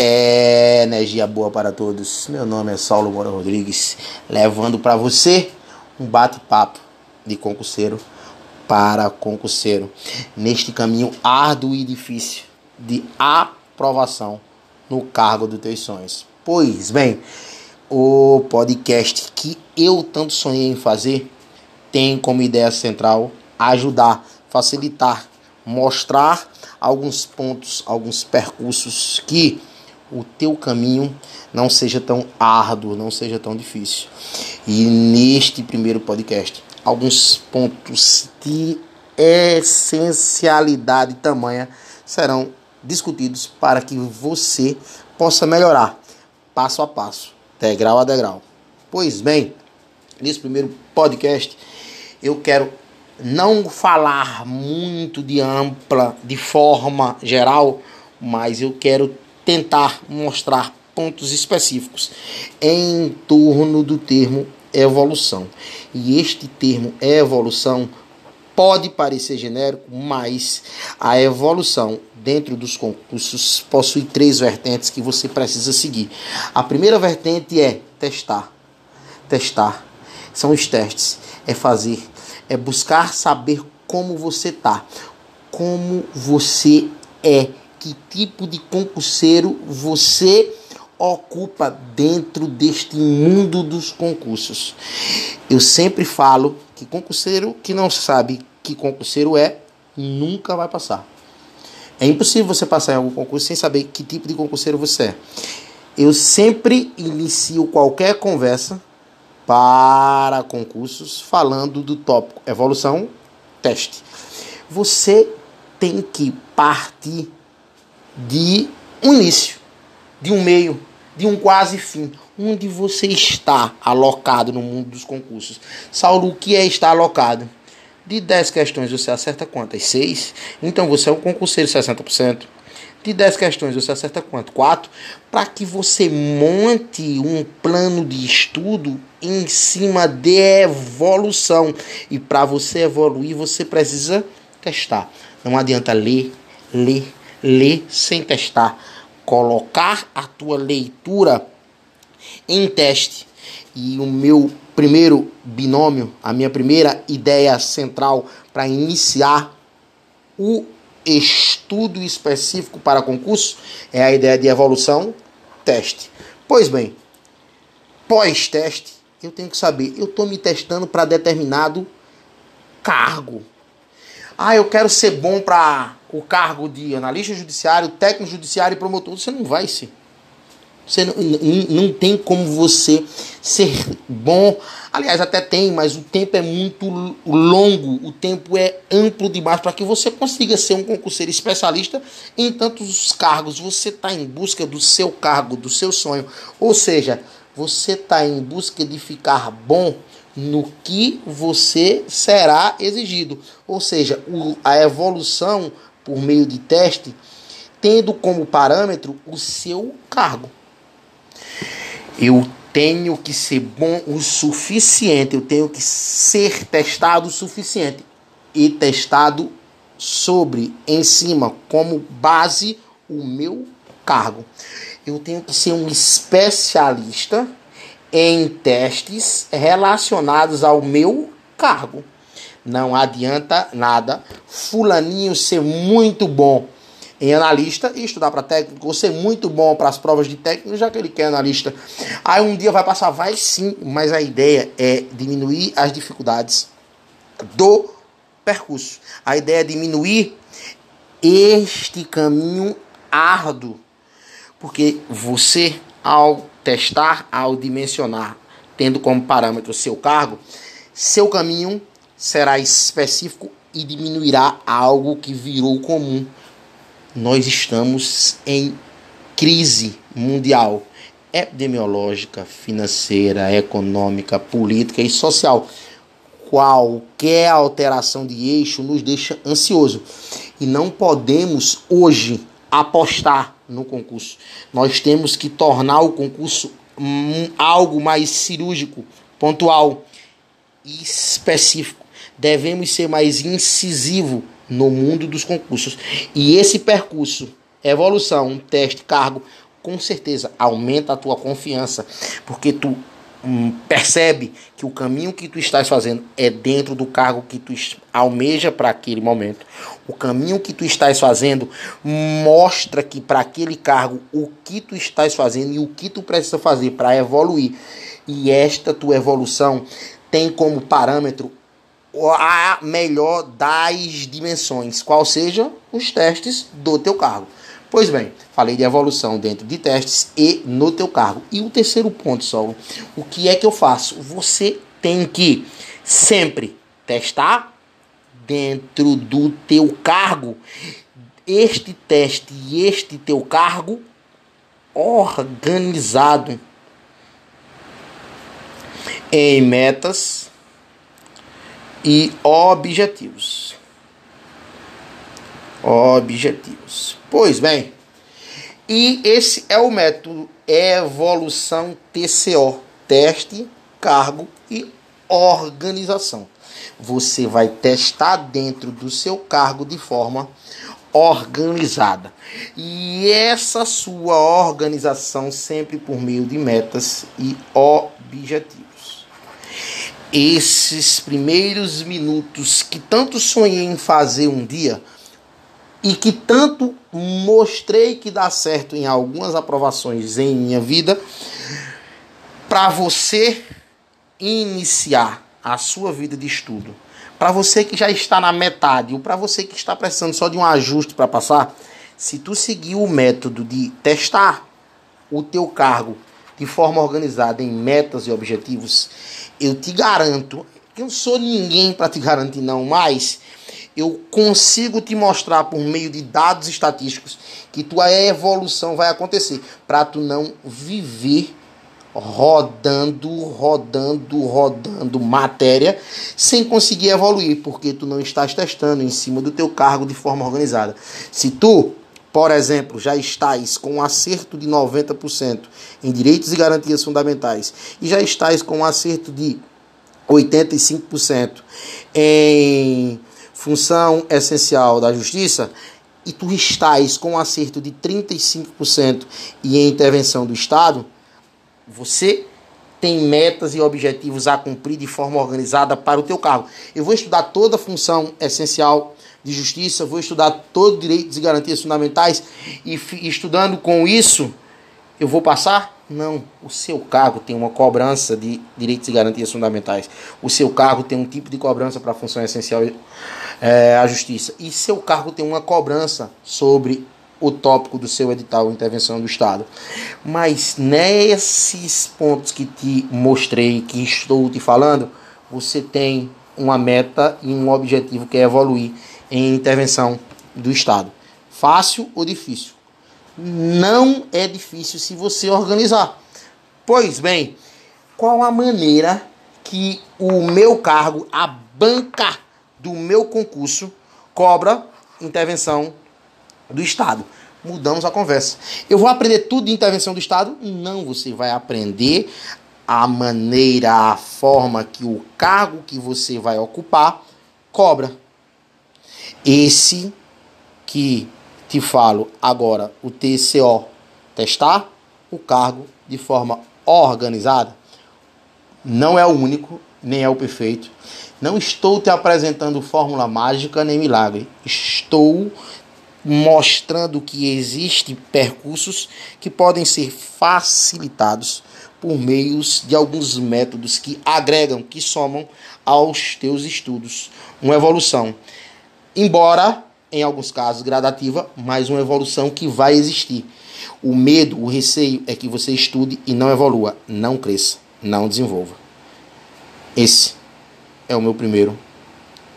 É, energia boa para todos. Meu nome é Saulo Moura Rodrigues, levando para você um bate-papo de concurseiro para concurseiro neste caminho árduo e difícil de aprovação no cargo dos teus sonhos. Pois bem, o podcast que eu tanto sonhei em fazer tem como ideia central ajudar, facilitar, mostrar alguns pontos, alguns percursos que o teu caminho não seja tão árduo, não seja tão difícil. E neste primeiro podcast, alguns pontos de essencialidade tamanha serão discutidos para que você possa melhorar passo a passo, degrau a degrau. Pois bem, nesse primeiro podcast eu quero não falar muito de ampla, de forma geral, mas eu quero tentar mostrar pontos específicos em torno do termo evolução. E este termo evolução pode parecer genérico, mas a evolução dentro dos concursos possui três vertentes que você precisa seguir. A primeira vertente é testar. Testar. São os testes. É fazer, é buscar saber como você tá, como você é que tipo de concurseiro você ocupa dentro deste mundo dos concursos. Eu sempre falo que concurseiro que não sabe que concurseiro é, nunca vai passar. É impossível você passar em algum concurso sem saber que tipo de concurseiro você é. Eu sempre inicio qualquer conversa para concursos falando do tópico evolução, teste. Você tem que partir de um início, de um meio, de um quase fim, onde você está alocado no mundo dos concursos. Saulo, o que é estar alocado? De 10 questões você acerta quantas? 6? Então você é um concurseiro 60%. De 10 questões você acerta quanto? 4? Para que você monte um plano de estudo em cima de evolução. E para você evoluir, você precisa testar. Não adianta ler, ler, ler sem testar, colocar a tua leitura em teste. E o meu primeiro binômio, a minha primeira ideia central para iniciar o estudo específico para concurso é a ideia de evolução teste. Pois bem, pós-teste, eu tenho que saber, eu estou me testando para determinado cargo. Ah, eu quero ser bom para o cargo de analista judiciário, técnico judiciário e promotor. Você não vai ser. Você não, não tem como você ser bom. Aliás, até tem, mas o tempo é muito longo, o tempo é amplo demais para que você consiga ser um concurseiro especialista em tantos cargos. Você está em busca do seu cargo, do seu sonho. Ou seja, você está em busca de ficar bom no que você será exigido. Ou seja, a evolução por meio de teste, tendo como parâmetro o seu cargo. Eu tenho que ser bom o suficiente, eu tenho que ser testado o suficiente e testado sobre, em cima, como base, o meu cargo. Eu tenho que ser um especialista em testes relacionados ao meu cargo. Não adianta nada fulaninho ser muito bom em analista e estudar para técnico, ou ser muito bom para as provas de técnico, já que ele quer analista. Aí um dia vai passar, vai sim, mas a ideia é diminuir as dificuldades do percurso. A ideia é diminuir este caminho árduo, porque você ao testar, ao dimensionar, tendo como parâmetro seu cargo, seu caminho será específico e diminuirá algo que virou comum. Nós estamos em crise mundial epidemiológica, financeira, econômica, política e social. Qualquer alteração de eixo nos deixa ansioso e não podemos hoje apostar no concurso. Nós temos que tornar o concurso algo mais cirúrgico, pontual e específico. Devemos ser mais incisivo no mundo dos concursos. E esse percurso, evolução, teste, cargo, com certeza aumenta a tua confiança, porque tu hum, percebe que o caminho que tu estás fazendo é dentro do cargo que tu almeja para aquele momento. O caminho que tu estás fazendo mostra que para aquele cargo o que tu estás fazendo e o que tu precisa fazer para evoluir. E esta tua evolução tem como parâmetro a melhor das dimensões, qual seja os testes do teu cargo. Pois bem, falei de evolução dentro de testes e no teu cargo. E o terceiro ponto, só, o que é que eu faço? Você tem que sempre testar dentro do teu cargo este teste e este teu cargo organizado em metas e objetivos. Objetivos. Pois bem, e esse é o método evolução TCO, teste, cargo e organização. Você vai testar dentro do seu cargo de forma organizada. E essa sua organização sempre por meio de metas e objetivos. Esses primeiros minutos que tanto sonhei em fazer um dia, e que tanto mostrei que dá certo em algumas aprovações em minha vida, para você iniciar a sua vida de estudo, para você que já está na metade ou para você que está precisando só de um ajuste para passar, se tu seguir o método de testar o teu cargo de forma organizada em metas e objetivos, eu te garanto, eu não sou ninguém para te garantir não, mas eu consigo te mostrar por meio de dados estatísticos que tua evolução vai acontecer para tu não viver rodando, rodando, rodando matéria sem conseguir evoluir, porque tu não estás testando em cima do teu cargo de forma organizada. Se tu, por exemplo, já estás com um acerto de 90% em direitos e garantias fundamentais e já estás com um acerto de 85% em função essencial da justiça, e tu estás com um acerto de 35% e em intervenção do Estado, você tem metas e objetivos a cumprir de forma organizada para o teu cargo. Eu vou estudar toda a função essencial de justiça, vou estudar todo direitos e garantias fundamentais e estudando com isso, eu vou passar? Não. O seu cargo tem uma cobrança de direitos e garantias fundamentais. O seu cargo tem um tipo de cobrança para a função essencial é, à justiça. E seu cargo tem uma cobrança sobre o tópico do seu edital intervenção do Estado. Mas nesses pontos que te mostrei, que estou te falando, você tem uma meta e um objetivo que é evoluir em intervenção do Estado. Fácil ou difícil? não é difícil se você organizar. Pois bem, qual a maneira que o meu cargo, a banca do meu concurso, cobra intervenção do Estado? Mudamos a conversa. Eu vou aprender tudo de intervenção do Estado? Não, você vai aprender a maneira, a forma que o cargo que você vai ocupar cobra. Esse que te falo agora o TCO, testar o cargo de forma organizada. Não é o único, nem é o perfeito. Não estou te apresentando fórmula mágica nem milagre. Estou mostrando que existem percursos que podem ser facilitados por meios de alguns métodos que agregam, que somam aos teus estudos, uma evolução. Embora em alguns casos gradativa, mas uma evolução que vai existir. O medo, o receio é que você estude e não evolua, não cresça, não desenvolva. Esse é o meu primeiro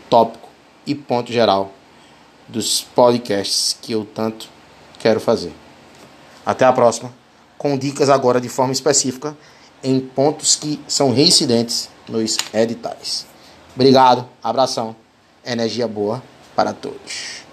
tópico e ponto geral dos podcasts que eu tanto quero fazer. Até a próxima, com dicas agora de forma específica em pontos que são reincidentes nos editais. Obrigado, abração, energia boa para todos.